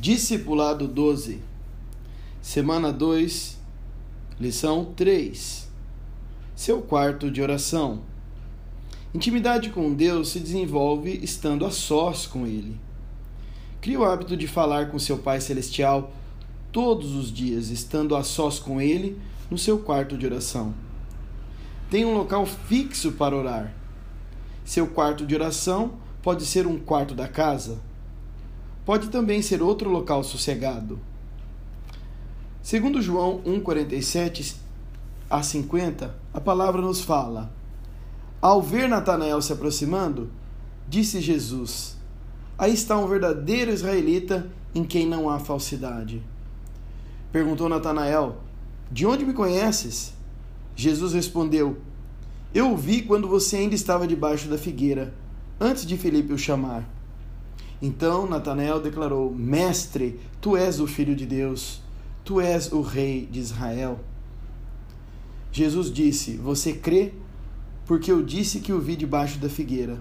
Discipulado 12, semana 2, lição 3. Seu quarto de oração. Intimidade com Deus se desenvolve estando a sós com Ele. Crie o hábito de falar com seu Pai Celestial todos os dias, estando a sós com Ele no seu quarto de oração. Tenha um local fixo para orar. Seu quarto de oração pode ser um quarto da casa pode também ser outro local sossegado. Segundo João 1:47 a 50, a palavra nos fala: Ao ver Natanael se aproximando, disse Jesus: Aí está um verdadeiro israelita em quem não há falsidade. Perguntou Natanael: De onde me conheces? Jesus respondeu: Eu o vi quando você ainda estava debaixo da figueira, antes de Felipe o chamar. Então Natanael declarou: Mestre, tu és o filho de Deus, tu és o rei de Israel. Jesus disse: Você crê? Porque eu disse que o vi debaixo da figueira.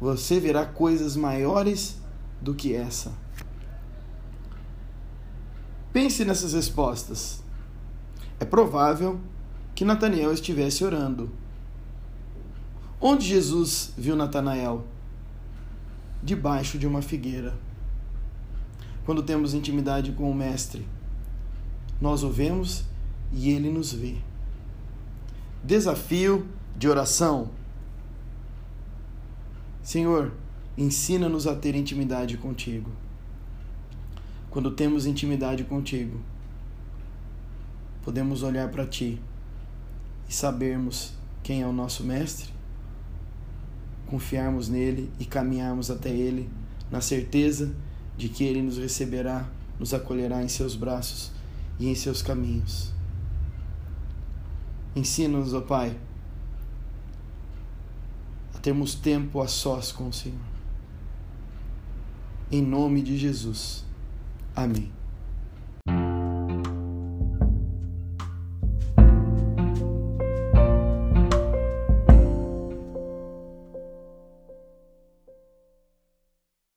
Você verá coisas maiores do que essa. Pense nessas respostas. É provável que Natanael estivesse orando. Onde Jesus viu Natanael? Debaixo de uma figueira. Quando temos intimidade com o Mestre, nós o vemos e ele nos vê. Desafio de oração. Senhor, ensina-nos a ter intimidade contigo. Quando temos intimidade contigo, podemos olhar para ti e sabermos quem é o nosso Mestre confiarmos nele e caminharmos até ele na certeza de que ele nos receberá, nos acolherá em seus braços e em seus caminhos. Ensina-nos, ó Pai, a termos tempo a sós com o Senhor. Em nome de Jesus. Amém.